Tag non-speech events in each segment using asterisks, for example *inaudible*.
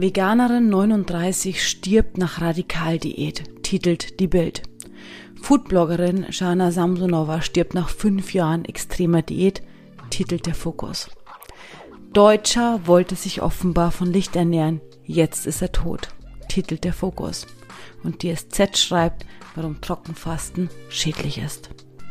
Veganerin 39 stirbt nach Radikaldiät, titelt die Bild. Foodbloggerin Shana Samsonova stirbt nach fünf Jahren extremer Diät, titelt der Fokus. Deutscher wollte sich offenbar von Licht ernähren, jetzt ist er tot, titelt der Fokus. Und die SZ schreibt, warum Trockenfasten schädlich ist.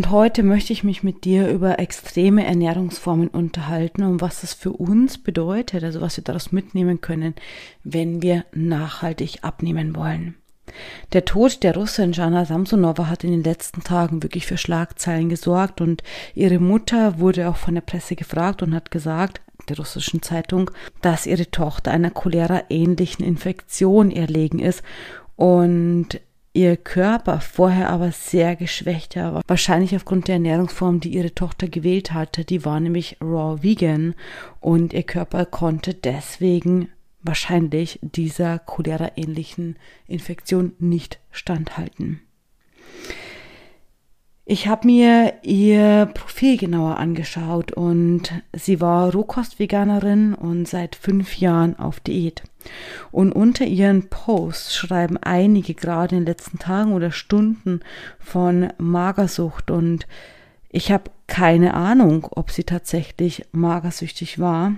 Und heute möchte ich mich mit dir über extreme Ernährungsformen unterhalten und was das für uns bedeutet, also was wir daraus mitnehmen können, wenn wir nachhaltig abnehmen wollen. Der Tod der Russin Jana Samsonova hat in den letzten Tagen wirklich für Schlagzeilen gesorgt und ihre Mutter wurde auch von der Presse gefragt und hat gesagt, der russischen Zeitung, dass ihre Tochter einer cholera-ähnlichen Infektion erlegen ist und ihr Körper vorher aber sehr geschwächt war. Wahrscheinlich aufgrund der Ernährungsform, die ihre Tochter gewählt hatte. Die war nämlich raw vegan und ihr Körper konnte deswegen wahrscheinlich dieser cholera-ähnlichen Infektion nicht standhalten. Ich habe mir ihr Profil genauer angeschaut und sie war Rohkostveganerin und seit fünf Jahren auf Diät. Und unter ihren Posts schreiben einige gerade in den letzten Tagen oder Stunden von Magersucht und ich habe keine Ahnung, ob sie tatsächlich magersüchtig war.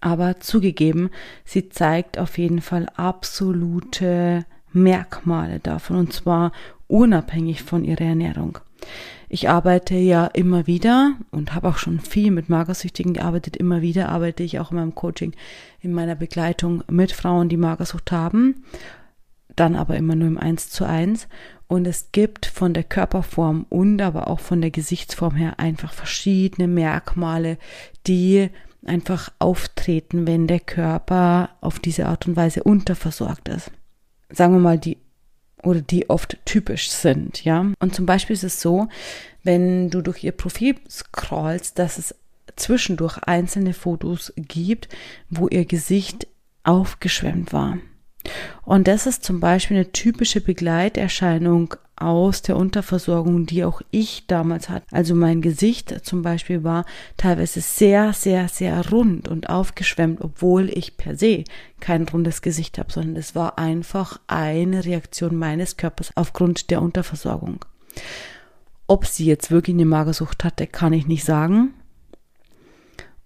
Aber zugegeben, sie zeigt auf jeden Fall absolute Merkmale davon und zwar unabhängig von ihrer Ernährung. Ich arbeite ja immer wieder und habe auch schon viel mit Magersüchtigen gearbeitet. Immer wieder arbeite ich auch in meinem Coaching, in meiner Begleitung mit Frauen, die Magersucht haben. Dann aber immer nur im Eins zu eins. Und es gibt von der Körperform und aber auch von der Gesichtsform her einfach verschiedene Merkmale, die einfach auftreten, wenn der Körper auf diese Art und Weise unterversorgt ist. Sagen wir mal, die oder die oft typisch sind, ja. Und zum Beispiel ist es so, wenn du durch ihr Profil scrollst, dass es zwischendurch einzelne Fotos gibt, wo ihr Gesicht aufgeschwemmt war. Und das ist zum Beispiel eine typische Begleiterscheinung aus der Unterversorgung, die auch ich damals hatte. Also mein Gesicht zum Beispiel war teilweise sehr, sehr, sehr rund und aufgeschwemmt, obwohl ich per se kein rundes Gesicht habe, sondern es war einfach eine Reaktion meines Körpers aufgrund der Unterversorgung. Ob sie jetzt wirklich eine Magersucht hatte, kann ich nicht sagen.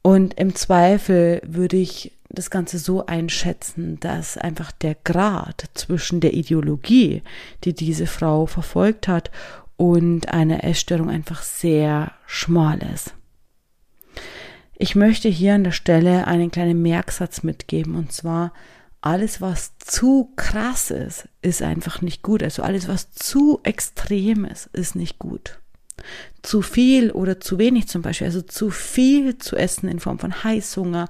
Und im Zweifel würde ich das Ganze so einschätzen, dass einfach der Grad zwischen der Ideologie, die diese Frau verfolgt hat, und einer Essstörung einfach sehr schmal ist. Ich möchte hier an der Stelle einen kleinen Merksatz mitgeben, und zwar, alles, was zu krass ist, ist einfach nicht gut. Also alles, was zu extrem ist, ist nicht gut. Zu viel oder zu wenig zum Beispiel, also zu viel zu essen in Form von Heißhunger,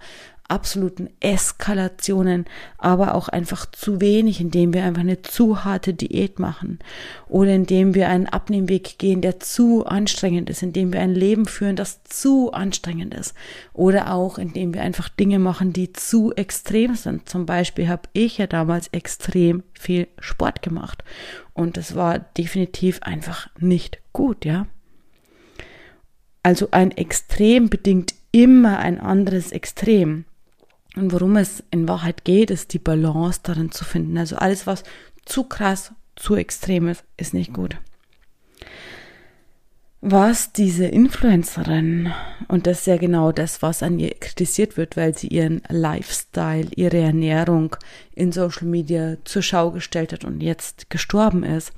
absoluten Eskalationen, aber auch einfach zu wenig, indem wir einfach eine zu harte Diät machen oder indem wir einen Abnehmweg gehen, der zu anstrengend ist, indem wir ein Leben führen, das zu anstrengend ist oder auch indem wir einfach Dinge machen, die zu extrem sind. Zum Beispiel habe ich ja damals extrem viel Sport gemacht und es war definitiv einfach nicht gut, ja. Also ein Extrem bedingt immer ein anderes Extrem. Und worum es in Wahrheit geht, ist die Balance darin zu finden. Also alles, was zu krass, zu extrem ist, ist nicht gut. Was diese Influencerin, und das ist ja genau das, was an ihr kritisiert wird, weil sie ihren Lifestyle, ihre Ernährung in Social Media zur Schau gestellt hat und jetzt gestorben ist.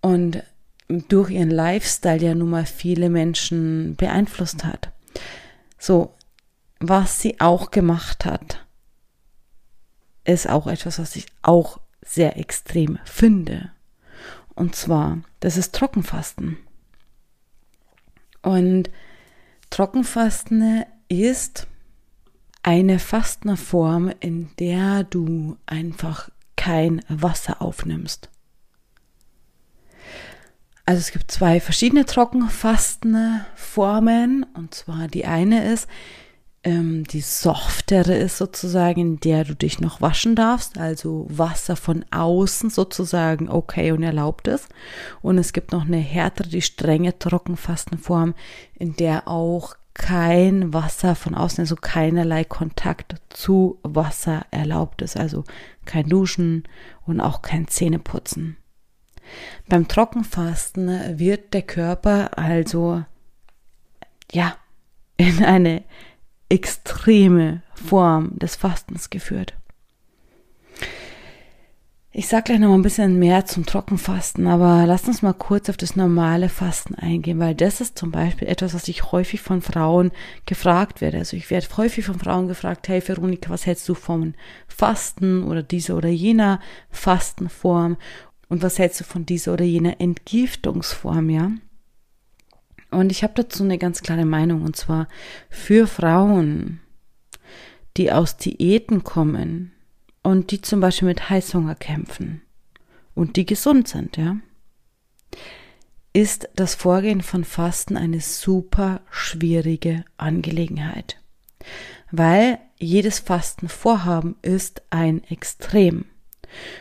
Und durch ihren Lifestyle ja nun mal viele Menschen beeinflusst hat. So, was sie auch gemacht hat, ist auch etwas, was ich auch sehr extrem finde. Und zwar, das ist Trockenfasten. Und Trockenfasten ist eine Fastenform, in der du einfach kein Wasser aufnimmst. Also es gibt zwei verschiedene Trockenfastenformen. Und zwar die eine ist, ähm, die softere ist sozusagen, in der du dich noch waschen darfst, also Wasser von außen sozusagen okay und erlaubt ist. Und es gibt noch eine härtere, die strenge Trockenfastenform, in der auch kein Wasser von außen, also keinerlei Kontakt zu Wasser erlaubt ist, also kein Duschen und auch kein Zähneputzen. Beim Trockenfasten wird der Körper also ja in eine extreme Form des Fastens geführt. Ich sage gleich noch ein bisschen mehr zum Trockenfasten, aber lasst uns mal kurz auf das normale Fasten eingehen, weil das ist zum Beispiel etwas, was ich häufig von Frauen gefragt werde. Also ich werde häufig von Frauen gefragt, hey Veronika, was hältst du vom Fasten oder dieser oder jener Fastenform? Und was hältst du von dieser oder jener Entgiftungsform, ja? Und ich habe dazu eine ganz klare Meinung, und zwar für Frauen, die aus Diäten kommen und die zum Beispiel mit Heißhunger kämpfen und die gesund sind, ja, ist das Vorgehen von Fasten eine super schwierige Angelegenheit, weil jedes Fastenvorhaben ist ein Extrem.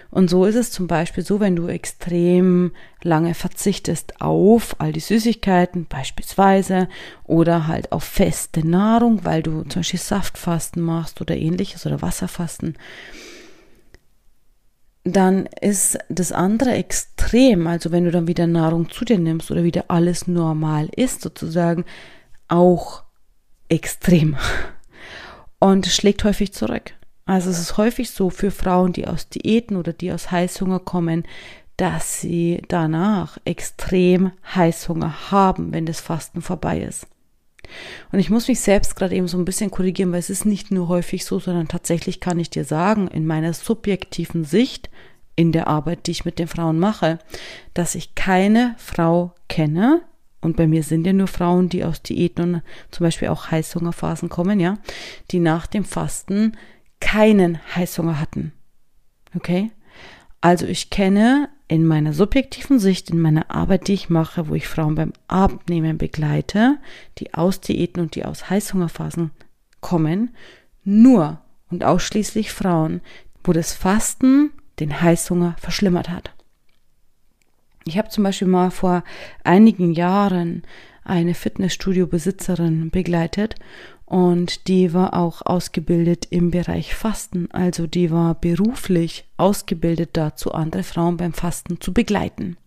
Und so ist es zum Beispiel so, wenn du extrem lange verzichtest auf all die Süßigkeiten beispielsweise oder halt auf feste Nahrung, weil du zum Beispiel Saftfasten machst oder ähnliches oder Wasserfasten, dann ist das andere extrem, also wenn du dann wieder Nahrung zu dir nimmst oder wieder alles normal ist sozusagen, auch extrem und schlägt häufig zurück. Also es ist häufig so für Frauen, die aus Diäten oder die aus Heißhunger kommen, dass sie danach extrem Heißhunger haben, wenn das Fasten vorbei ist. Und ich muss mich selbst gerade eben so ein bisschen korrigieren, weil es ist nicht nur häufig so, sondern tatsächlich kann ich dir sagen, in meiner subjektiven Sicht, in der Arbeit, die ich mit den Frauen mache, dass ich keine Frau kenne, und bei mir sind ja nur Frauen, die aus Diäten und zum Beispiel auch Heißhungerphasen kommen, ja, die nach dem Fasten keinen Heißhunger hatten. Okay? Also ich kenne in meiner subjektiven Sicht, in meiner Arbeit, die ich mache, wo ich Frauen beim Abnehmen begleite, die aus Diäten und die aus Heißhungerphasen kommen, nur und ausschließlich Frauen, wo das Fasten den Heißhunger verschlimmert hat. Ich habe zum Beispiel mal vor einigen Jahren eine Fitnessstudio-Besitzerin begleitet und die war auch ausgebildet im Bereich Fasten, also die war beruflich ausgebildet dazu, andere Frauen beim Fasten zu begleiten.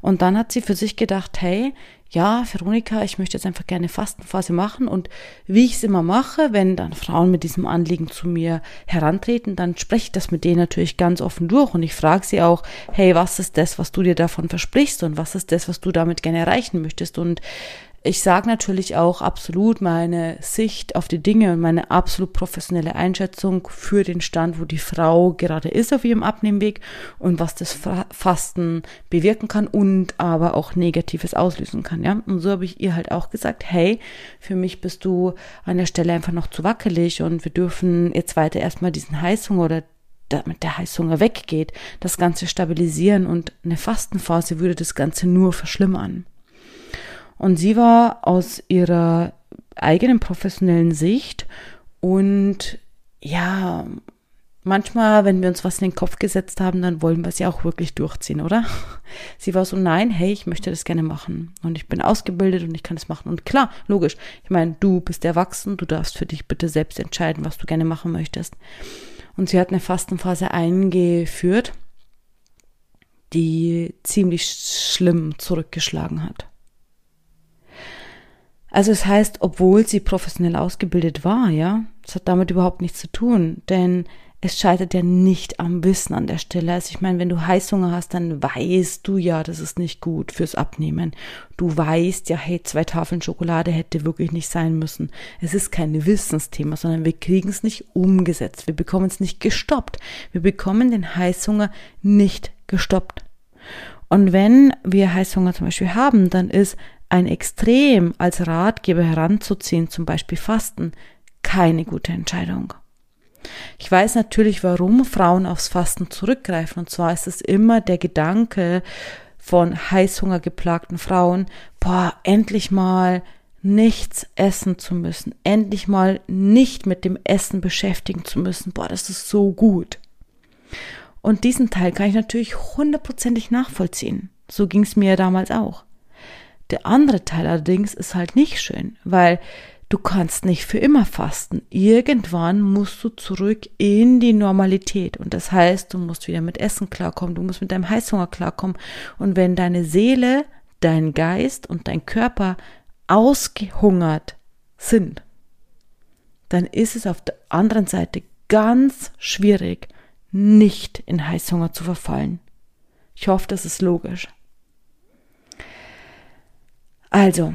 Und dann hat sie für sich gedacht, hey, ja, Veronika, ich möchte jetzt einfach gerne Fastenphase machen. Und wie ich es immer mache, wenn dann Frauen mit diesem Anliegen zu mir herantreten, dann spreche ich das mit denen natürlich ganz offen durch. Und ich frage sie auch, hey, was ist das, was du dir davon versprichst? Und was ist das, was du damit gerne erreichen möchtest? Und ich sage natürlich auch absolut meine Sicht auf die Dinge und meine absolut professionelle Einschätzung für den Stand, wo die Frau gerade ist auf ihrem Abnehmweg und was das Fasten bewirken kann und aber auch Negatives auslösen kann. Ja, und so habe ich ihr halt auch gesagt, hey, für mich bist du an der Stelle einfach noch zu wackelig und wir dürfen jetzt weiter erstmal diesen Heißhunger oder damit der Heißhunger weggeht, das Ganze stabilisieren und eine Fastenphase würde das Ganze nur verschlimmern. Und sie war aus ihrer eigenen professionellen Sicht und ja, manchmal, wenn wir uns was in den Kopf gesetzt haben, dann wollen wir es ja auch wirklich durchziehen, oder? *laughs* Sie war so, nein, hey, ich möchte das gerne machen. Und ich bin ausgebildet und ich kann es machen. Und klar, logisch. Ich meine, du bist erwachsen, du darfst für dich bitte selbst entscheiden, was du gerne machen möchtest. Und sie hat eine Fastenphase eingeführt, die ziemlich schlimm zurückgeschlagen hat. Also es heißt, obwohl sie professionell ausgebildet war, ja, das hat damit überhaupt nichts zu tun, denn es scheitert ja nicht am Wissen an der Stelle. Also ich meine, wenn du Heißhunger hast, dann weißt du ja, das ist nicht gut fürs Abnehmen. Du weißt ja, hey, zwei Tafeln Schokolade hätte wirklich nicht sein müssen. Es ist kein Wissensthema, sondern wir kriegen es nicht umgesetzt. Wir bekommen es nicht gestoppt. Wir bekommen den Heißhunger nicht gestoppt. Und wenn wir Heißhunger zum Beispiel haben, dann ist ein Extrem als Ratgeber heranzuziehen, zum Beispiel Fasten, keine gute Entscheidung. Ich weiß natürlich, warum Frauen aufs Fasten zurückgreifen. Und zwar ist es immer der Gedanke von Heißhunger geplagten Frauen, boah, endlich mal nichts essen zu müssen, endlich mal nicht mit dem Essen beschäftigen zu müssen, boah, das ist so gut. Und diesen Teil kann ich natürlich hundertprozentig nachvollziehen. So ging es mir damals auch. Der andere Teil allerdings ist halt nicht schön, weil du kannst nicht für immer fasten. Irgendwann musst du zurück in die Normalität. Und das heißt, du musst wieder mit Essen klarkommen, du musst mit deinem Heißhunger klarkommen. Und wenn deine Seele, dein Geist und dein Körper ausgehungert sind, dann ist es auf der anderen Seite ganz schwierig, nicht in Heißhunger zu verfallen. Ich hoffe, das ist logisch. Also,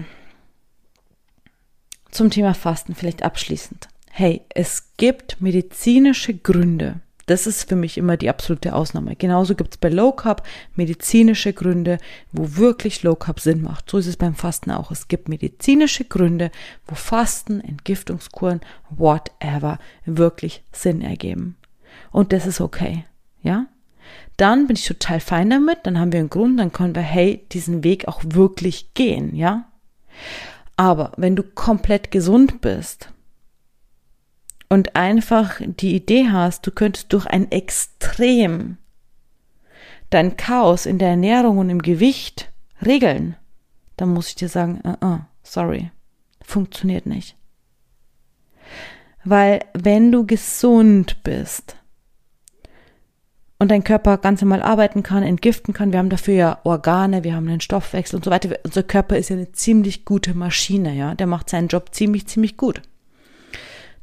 zum Thema Fasten vielleicht abschließend. Hey, es gibt medizinische Gründe, das ist für mich immer die absolute Ausnahme. Genauso gibt es bei Low Carb medizinische Gründe, wo wirklich Low Carb Sinn macht. So ist es beim Fasten auch. Es gibt medizinische Gründe, wo Fasten, Entgiftungskuren, whatever wirklich Sinn ergeben. Und das ist okay. Ja? Dann bin ich total fein damit, dann haben wir einen Grund, dann können wir, hey, diesen Weg auch wirklich gehen, ja? Aber wenn du komplett gesund bist, und einfach die Idee hast, du könntest durch ein Extrem dein Chaos in der Ernährung und im Gewicht regeln, dann muss ich dir sagen, uh -uh, sorry, funktioniert nicht. Weil wenn du gesund bist und dein Körper ganz normal arbeiten kann, entgiften kann, wir haben dafür ja Organe, wir haben einen Stoffwechsel und so weiter. Unser Körper ist ja eine ziemlich gute Maschine, ja. Der macht seinen Job ziemlich, ziemlich gut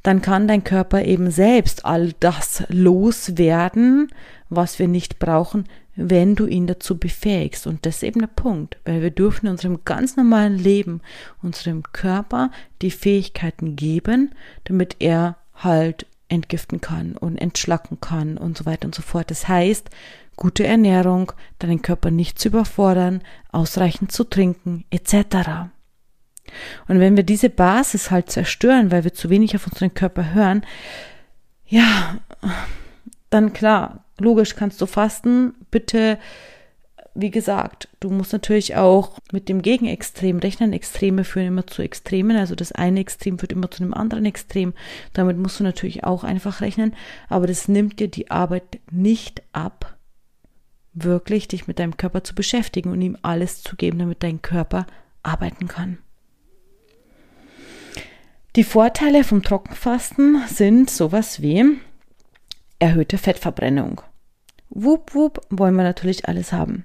dann kann dein Körper eben selbst all das loswerden, was wir nicht brauchen, wenn du ihn dazu befähigst. Und das ist eben der Punkt, weil wir dürfen in unserem ganz normalen Leben unserem Körper die Fähigkeiten geben, damit er halt entgiften kann und entschlacken kann und so weiter und so fort. Das heißt, gute Ernährung, deinen Körper nicht zu überfordern, ausreichend zu trinken, etc. Und wenn wir diese Basis halt zerstören, weil wir zu wenig auf unseren Körper hören, ja, dann klar, logisch kannst du fasten. Bitte, wie gesagt, du musst natürlich auch mit dem Gegenextrem rechnen. Extreme führen immer zu Extremen. Also das eine Extrem führt immer zu einem anderen Extrem. Damit musst du natürlich auch einfach rechnen. Aber das nimmt dir die Arbeit nicht ab, wirklich dich mit deinem Körper zu beschäftigen und ihm alles zu geben, damit dein Körper arbeiten kann. Die Vorteile vom Trockenfasten sind sowas wie erhöhte Fettverbrennung. Wupp, wupp, wollen wir natürlich alles haben.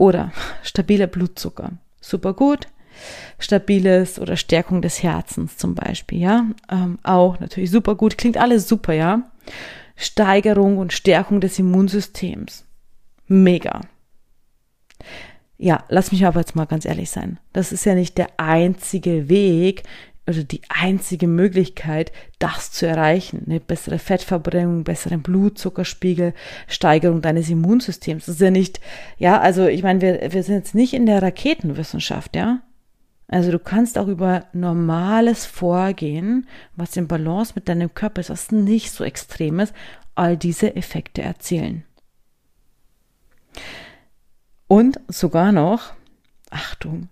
Oder stabiler Blutzucker. Super gut. Stabiles oder Stärkung des Herzens zum Beispiel, ja. Ähm, auch natürlich super gut. Klingt alles super, ja. Steigerung und Stärkung des Immunsystems. Mega. Ja, lass mich aber jetzt mal ganz ehrlich sein. Das ist ja nicht der einzige Weg, oder die einzige Möglichkeit, das zu erreichen. Eine bessere Fettverbrennung, besseren Blutzuckerspiegel, Steigerung deines Immunsystems. Das ist ja nicht, ja, also ich meine, wir, wir sind jetzt nicht in der Raketenwissenschaft, ja. Also du kannst auch über normales Vorgehen, was in Balance mit deinem Körper ist, was nicht so extrem ist, all diese Effekte erzielen. Und sogar noch, Achtung,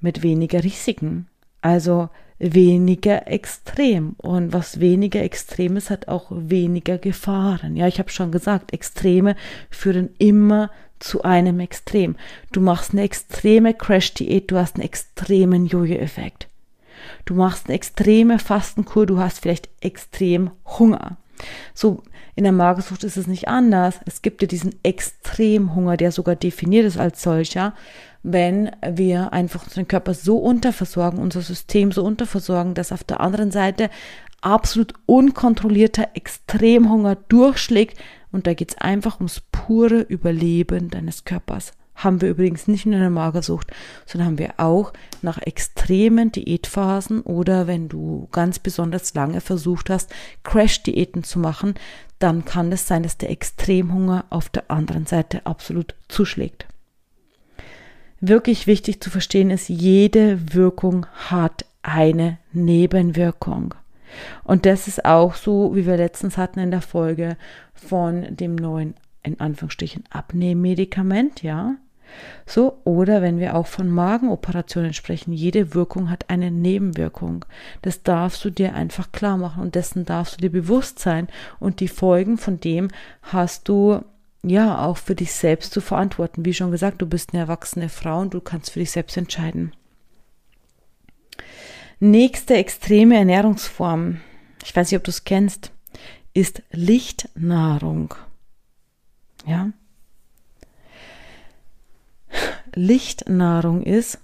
mit weniger Risiken. Also weniger extrem. Und was weniger extrem ist, hat auch weniger Gefahren. Ja, ich habe schon gesagt, Extreme führen immer zu einem Extrem. Du machst eine extreme Crash-Diät, du hast einen extremen Jojo-Effekt. Du machst eine extreme Fastenkur, du hast vielleicht extrem Hunger. So, in der Magersucht ist es nicht anders. Es gibt ja diesen Extremhunger, der sogar definiert ist als solcher wenn wir einfach unseren Körper so unterversorgen, unser System so unterversorgen, dass auf der anderen Seite absolut unkontrollierter Extremhunger durchschlägt. Und da geht's einfach ums pure Überleben deines Körpers. Haben wir übrigens nicht nur in der Magersucht, sondern haben wir auch nach extremen Diätphasen oder wenn du ganz besonders lange versucht hast, Crash-Diäten zu machen, dann kann es sein, dass der Extremhunger auf der anderen Seite absolut zuschlägt wirklich wichtig zu verstehen ist, jede Wirkung hat eine Nebenwirkung. Und das ist auch so, wie wir letztens hatten in der Folge von dem neuen, in Anführungsstrichen, Abnehmmedikament, ja. So, oder wenn wir auch von Magenoperationen sprechen, jede Wirkung hat eine Nebenwirkung. Das darfst du dir einfach klar machen und dessen darfst du dir bewusst sein und die Folgen von dem hast du ja auch für dich selbst zu verantworten. Wie schon gesagt, du bist eine erwachsene Frau und du kannst für dich selbst entscheiden. Nächste extreme Ernährungsform, ich weiß nicht, ob du es kennst, ist Lichtnahrung. Ja, Lichtnahrung ist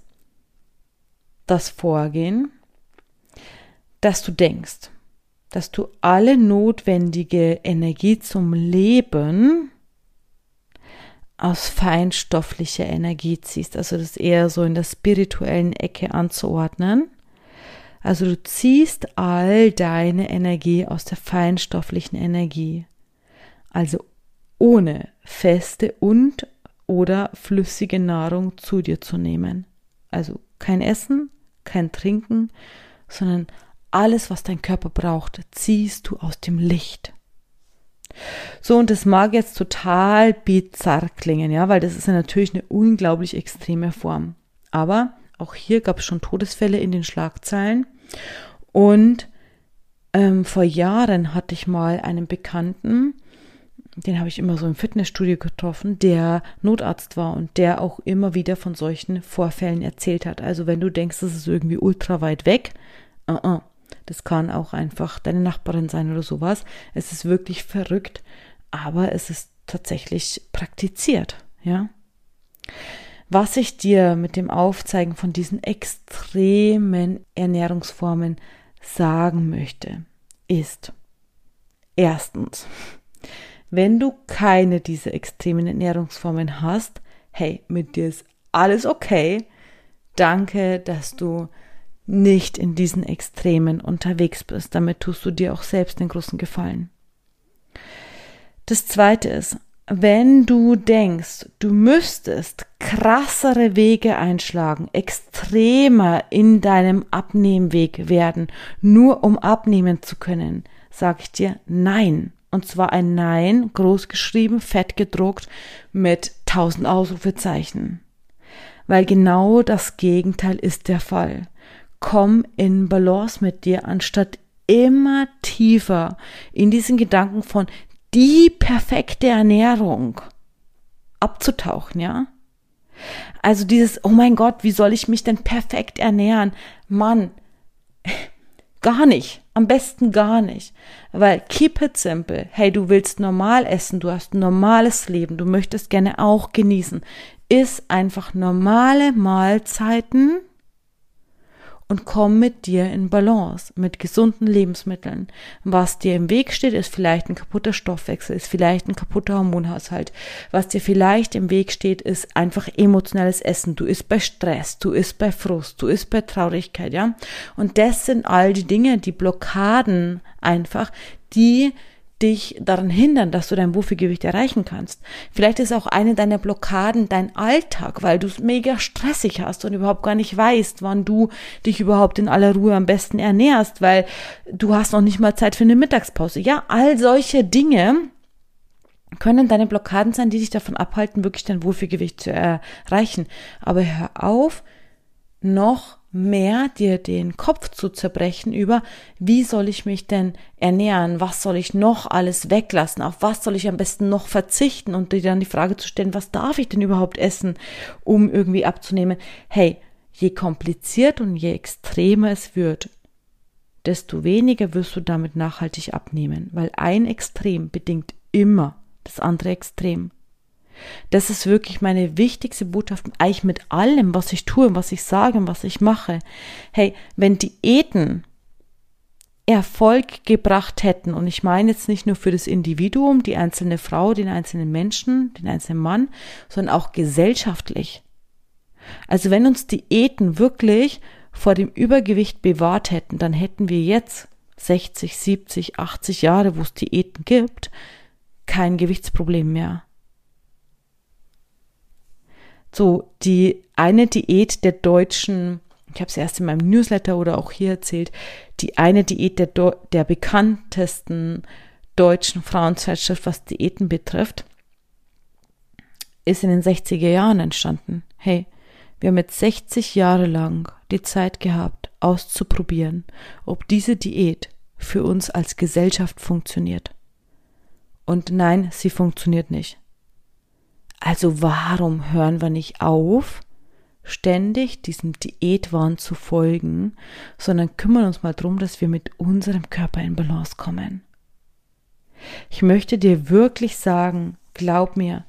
das Vorgehen, dass du denkst, dass du alle notwendige Energie zum Leben aus feinstofflicher Energie ziehst. Also das eher so in der spirituellen Ecke anzuordnen. Also du ziehst all deine Energie aus der feinstofflichen Energie. Also ohne feste und oder flüssige Nahrung zu dir zu nehmen. Also kein Essen, kein Trinken, sondern alles, was dein Körper braucht, ziehst du aus dem Licht. So, und das mag jetzt total bizarr klingen, ja, weil das ist ja natürlich eine unglaublich extreme Form. Aber auch hier gab es schon Todesfälle in den Schlagzeilen. Und ähm, vor Jahren hatte ich mal einen Bekannten, den habe ich immer so im Fitnessstudio getroffen, der Notarzt war und der auch immer wieder von solchen Vorfällen erzählt hat. Also wenn du denkst, das ist irgendwie ultra weit weg, uh -uh, das kann auch einfach deine Nachbarin sein oder sowas. Es ist wirklich verrückt, aber es ist tatsächlich praktiziert, ja. Was ich dir mit dem Aufzeigen von diesen extremen Ernährungsformen sagen möchte, ist erstens, wenn du keine dieser extremen Ernährungsformen hast, hey, mit dir ist alles okay. Danke, dass du nicht in diesen Extremen unterwegs bist. Damit tust du dir auch selbst den großen Gefallen. Das zweite ist, wenn du denkst, du müsstest krassere Wege einschlagen, extremer in deinem Abnehmweg werden, nur um abnehmen zu können, sage ich dir nein. Und zwar ein Nein, groß geschrieben, fett gedruckt, mit tausend Ausrufezeichen. Weil genau das Gegenteil ist der Fall. Komm in Balance mit dir, anstatt immer tiefer in diesen Gedanken von die perfekte Ernährung abzutauchen, ja? Also dieses, oh mein Gott, wie soll ich mich denn perfekt ernähren? Mann, Gar nicht. Am besten gar nicht. Weil keep it simple. Hey, du willst normal essen, du hast ein normales Leben, du möchtest gerne auch genießen. Iss einfach normale Mahlzeiten und komm mit dir in Balance, mit gesunden Lebensmitteln. Was dir im Weg steht, ist vielleicht ein kaputter Stoffwechsel, ist vielleicht ein kaputter Hormonhaushalt. Was dir vielleicht im Weg steht, ist einfach emotionales Essen. Du isst bei Stress, du isst bei Frust, du isst bei Traurigkeit, ja. Und das sind all die Dinge, die Blockaden einfach, die dich daran hindern, dass du dein Wurfgewicht erreichen kannst. Vielleicht ist auch eine deiner Blockaden dein Alltag, weil du es mega stressig hast und überhaupt gar nicht weißt, wann du dich überhaupt in aller Ruhe am besten ernährst, weil du hast noch nicht mal Zeit für eine Mittagspause. Ja, all solche Dinge können deine Blockaden sein, die dich davon abhalten, wirklich dein Wohlfühlgewicht zu erreichen. Aber hör auf, noch mehr dir den Kopf zu zerbrechen über, wie soll ich mich denn ernähren, was soll ich noch alles weglassen, auf was soll ich am besten noch verzichten und dir dann die Frage zu stellen, was darf ich denn überhaupt essen, um irgendwie abzunehmen. Hey, je kompliziert und je extremer es wird, desto weniger wirst du damit nachhaltig abnehmen, weil ein Extrem bedingt immer das andere Extrem. Das ist wirklich meine wichtigste Botschaft, eigentlich mit allem, was ich tue, was ich sage was ich mache. Hey, wenn Diäten Erfolg gebracht hätten, und ich meine jetzt nicht nur für das Individuum, die einzelne Frau, den einzelnen Menschen, den einzelnen Mann, sondern auch gesellschaftlich. Also wenn uns Diäten wirklich vor dem Übergewicht bewahrt hätten, dann hätten wir jetzt 60, 70, 80 Jahre, wo es Diäten gibt, kein Gewichtsproblem mehr. So, die eine Diät der deutschen ich habe es erst in meinem Newsletter oder auch hier erzählt, die eine Diät der, der bekanntesten deutschen Frauenzeitschrift, was Diäten betrifft, ist in den 60er Jahren entstanden. Hey, wir haben jetzt 60 Jahre lang die Zeit gehabt, auszuprobieren, ob diese Diät für uns als Gesellschaft funktioniert. Und nein, sie funktioniert nicht. Also warum hören wir nicht auf, ständig diesem Diätwahn zu folgen, sondern kümmern uns mal darum, dass wir mit unserem Körper in Balance kommen. Ich möchte dir wirklich sagen, glaub mir,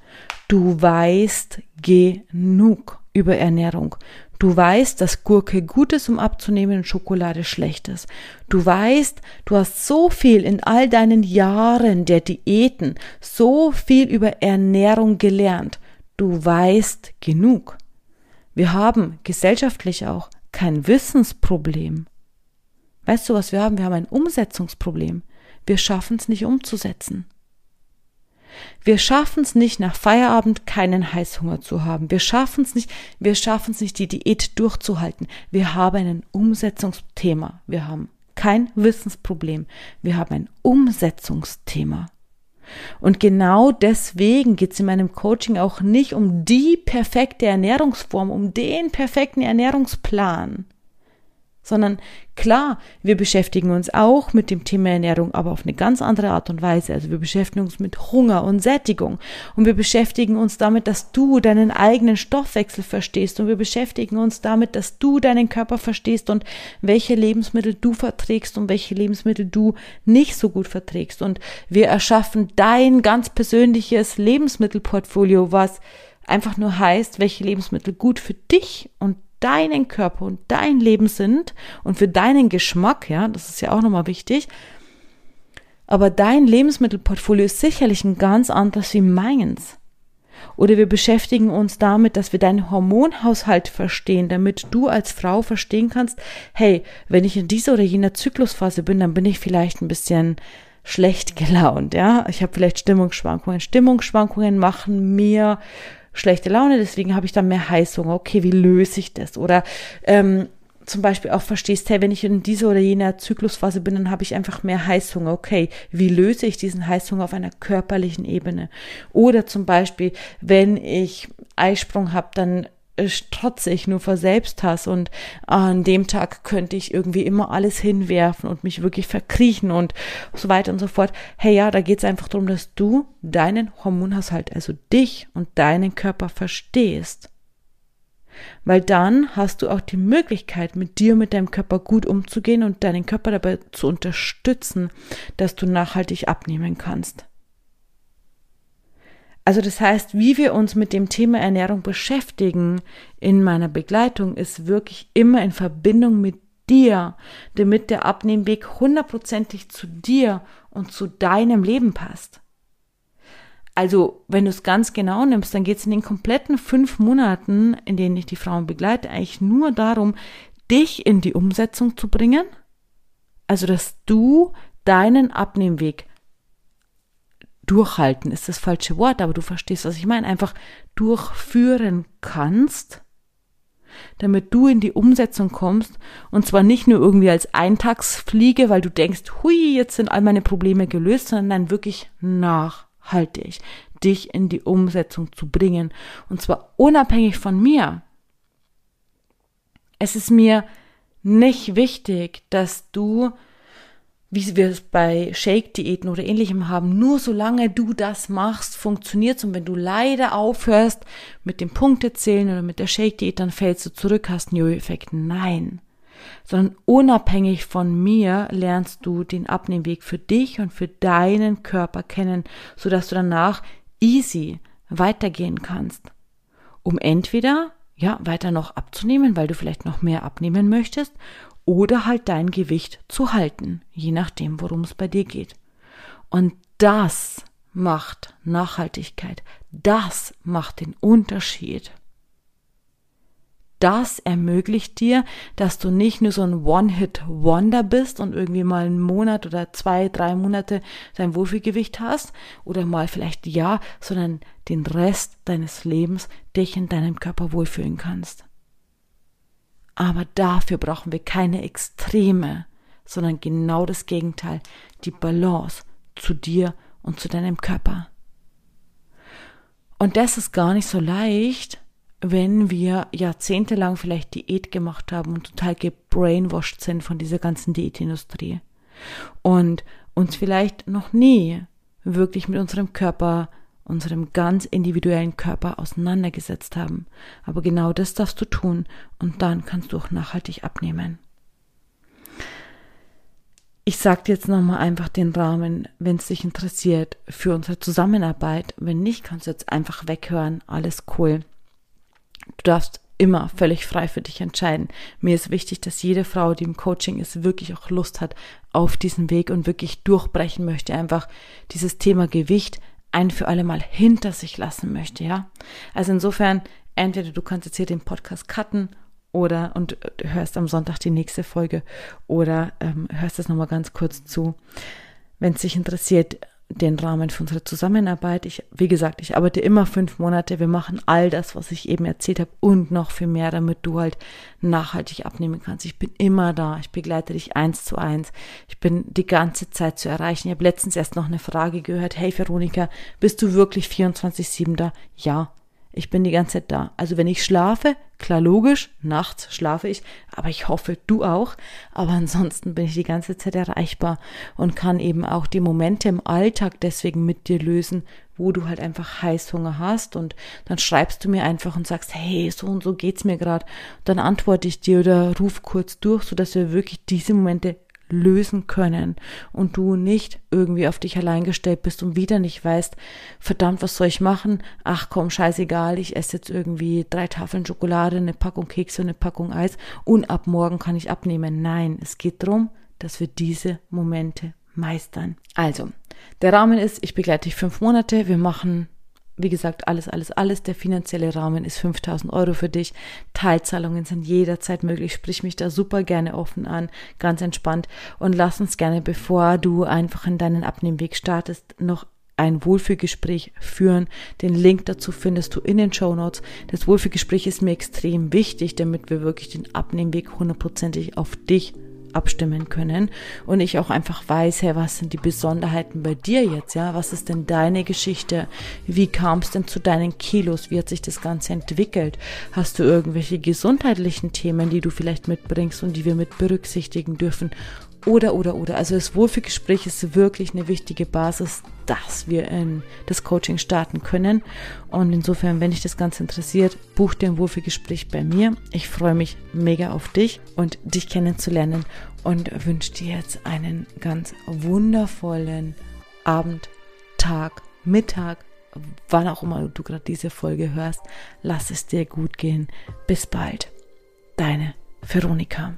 du weißt genug über Ernährung. Du weißt, dass Gurke gut ist, um abzunehmen und Schokolade schlecht ist. Du weißt, du hast so viel in all deinen Jahren der Diäten, so viel über Ernährung gelernt. Du weißt genug. Wir haben gesellschaftlich auch kein Wissensproblem. Weißt du, was wir haben? Wir haben ein Umsetzungsproblem. Wir schaffen es nicht umzusetzen. Wir schaffen es nicht, nach Feierabend keinen Heißhunger zu haben. Wir schaffen es nicht, wir schaffen es nicht, die Diät durchzuhalten. Wir haben ein Umsetzungsthema. Wir haben kein Wissensproblem. Wir haben ein Umsetzungsthema. Und genau deswegen geht es in meinem Coaching auch nicht um die perfekte Ernährungsform, um den perfekten Ernährungsplan, sondern klar, wir beschäftigen uns auch mit dem Thema Ernährung, aber auf eine ganz andere Art und Weise. Also wir beschäftigen uns mit Hunger und Sättigung. Und wir beschäftigen uns damit, dass du deinen eigenen Stoffwechsel verstehst. Und wir beschäftigen uns damit, dass du deinen Körper verstehst und welche Lebensmittel du verträgst und welche Lebensmittel du nicht so gut verträgst. Und wir erschaffen dein ganz persönliches Lebensmittelportfolio, was einfach nur heißt, welche Lebensmittel gut für dich und deinen Körper und dein Leben sind und für deinen Geschmack, ja, das ist ja auch nochmal wichtig. Aber dein Lebensmittelportfolio ist sicherlich ein ganz anderes wie meins. Oder wir beschäftigen uns damit, dass wir deinen Hormonhaushalt verstehen, damit du als Frau verstehen kannst, hey, wenn ich in dieser oder jener Zyklusphase bin, dann bin ich vielleicht ein bisschen schlecht gelaunt, ja. Ich habe vielleicht Stimmungsschwankungen. Stimmungsschwankungen machen mir schlechte Laune, deswegen habe ich dann mehr Heißhunger. Okay, wie löse ich das? Oder ähm, zum Beispiel auch verstehst, hey, wenn ich in dieser oder jener Zyklusphase bin, dann habe ich einfach mehr Heißhunger. Okay, wie löse ich diesen Heißhunger auf einer körperlichen Ebene? Oder zum Beispiel, wenn ich Eisprung habe, dann strotze ich nur vor Selbsthass und an dem Tag könnte ich irgendwie immer alles hinwerfen und mich wirklich verkriechen und so weiter und so fort. Hey ja, da geht es einfach darum, dass du deinen Hormonhaushalt, also dich und deinen Körper verstehst. Weil dann hast du auch die Möglichkeit, mit dir, mit deinem Körper gut umzugehen und deinen Körper dabei zu unterstützen, dass du nachhaltig abnehmen kannst. Also das heißt, wie wir uns mit dem Thema Ernährung beschäftigen in meiner Begleitung ist wirklich immer in Verbindung mit dir, damit der Abnehmweg hundertprozentig zu dir und zu deinem Leben passt. Also, wenn du es ganz genau nimmst, dann geht es in den kompletten fünf Monaten, in denen ich die Frauen begleite, eigentlich nur darum, dich in die Umsetzung zu bringen. Also, dass du deinen Abnehmweg durchhalten ist das falsche Wort, aber du verstehst, was ich meine, einfach durchführen kannst, damit du in die Umsetzung kommst. Und zwar nicht nur irgendwie als Eintagsfliege, weil du denkst, hui, jetzt sind all meine Probleme gelöst, sondern wirklich nachhaltig dich in die Umsetzung zu bringen. Und zwar unabhängig von mir. Es ist mir nicht wichtig, dass du wie wir es bei Shake-Diäten oder ähnlichem haben, nur solange du das machst, funktioniert's. Und wenn du leider aufhörst mit dem Punktezählen oder mit der Shake-Diät, dann fällst du zurück, hast einen Jojo-Effekt. Nein. Sondern unabhängig von mir lernst du den Abnehmweg für dich und für deinen Körper kennen, sodass du danach easy weitergehen kannst. Um entweder ja, weiter noch abzunehmen, weil du vielleicht noch mehr abnehmen möchtest, oder halt dein Gewicht zu halten, je nachdem, worum es bei dir geht. Und das macht Nachhaltigkeit. Das macht den Unterschied. Das ermöglicht dir, dass du nicht nur so ein One-Hit-Wonder bist und irgendwie mal einen Monat oder zwei, drei Monate dein Wohlfühlgewicht hast oder mal vielleicht ja, sondern den Rest deines Lebens dich in deinem Körper wohlfühlen kannst. Aber dafür brauchen wir keine Extreme, sondern genau das Gegenteil, die Balance zu dir und zu deinem Körper. Und das ist gar nicht so leicht, wenn wir jahrzehntelang vielleicht Diät gemacht haben und total gebrainwashed sind von dieser ganzen Diätindustrie und uns vielleicht noch nie wirklich mit unserem Körper, unserem ganz individuellen Körper auseinandergesetzt haben. Aber genau das darfst du tun und dann kannst du auch nachhaltig abnehmen. Ich sag dir jetzt nochmal einfach den Rahmen, wenn es dich interessiert, für unsere Zusammenarbeit. Wenn nicht, kannst du jetzt einfach weghören. Alles cool. Du darfst immer völlig frei für dich entscheiden. Mir ist wichtig, dass jede Frau, die im Coaching ist, wirklich auch Lust hat auf diesen Weg und wirklich durchbrechen möchte, einfach dieses Thema Gewicht ein für alle Mal hinter sich lassen möchte, ja. Also insofern, entweder du kannst jetzt hier den Podcast cutten oder und hörst am Sonntag die nächste Folge oder ähm, hörst das nochmal ganz kurz zu. Wenn es dich interessiert, den Rahmen für unsere Zusammenarbeit. Ich, wie gesagt, ich arbeite immer fünf Monate. Wir machen all das, was ich eben erzählt habe und noch viel mehr, damit du halt nachhaltig abnehmen kannst. Ich bin immer da. Ich begleite dich eins zu eins. Ich bin die ganze Zeit zu erreichen. Ich habe letztens erst noch eine Frage gehört. Hey Veronika, bist du wirklich 24-7 da? Ja. Ich bin die ganze Zeit da. Also wenn ich schlafe, klar logisch, nachts schlafe ich, aber ich hoffe, du auch. Aber ansonsten bin ich die ganze Zeit erreichbar und kann eben auch die Momente im Alltag deswegen mit dir lösen, wo du halt einfach Heißhunger hast und dann schreibst du mir einfach und sagst, hey, so und so geht's mir gerade. Dann antworte ich dir oder ruf kurz durch, sodass wir wirklich diese Momente lösen können und du nicht irgendwie auf dich allein gestellt bist und wieder nicht weißt, verdammt, was soll ich machen? Ach komm, scheißegal, ich esse jetzt irgendwie drei Tafeln Schokolade, eine Packung Kekse und eine Packung Eis und ab morgen kann ich abnehmen. Nein, es geht darum, dass wir diese Momente meistern. Also, der Rahmen ist, ich begleite dich fünf Monate, wir machen wie gesagt, alles, alles, alles. Der finanzielle Rahmen ist 5000 Euro für dich. Teilzahlungen sind jederzeit möglich. Sprich mich da super gerne offen an, ganz entspannt. Und lass uns gerne, bevor du einfach in deinen Abnehmweg startest, noch ein Wohlfühlgespräch führen. Den Link dazu findest du in den Show Notes. Das Wohlfühlgespräch ist mir extrem wichtig, damit wir wirklich den Abnehmweg hundertprozentig auf dich abstimmen können und ich auch einfach weiß, hey, was sind die Besonderheiten bei dir jetzt, ja? Was ist denn deine Geschichte? Wie kam es denn zu deinen Kilos? Wie hat sich das Ganze entwickelt? Hast du irgendwelche gesundheitlichen Themen, die du vielleicht mitbringst und die wir mit berücksichtigen dürfen? Oder, oder, oder. Also das Wohlfühlgespräch ist wirklich eine wichtige Basis, dass wir in das Coaching starten können. Und insofern, wenn dich das Ganze interessiert, buch dir ein Wohlfühlgespräch bei mir. Ich freue mich mega auf dich und dich kennenzulernen und wünsche dir jetzt einen ganz wundervollen Abend, Tag, Mittag, wann auch immer du gerade diese Folge hörst. Lass es dir gut gehen. Bis bald. Deine Veronika.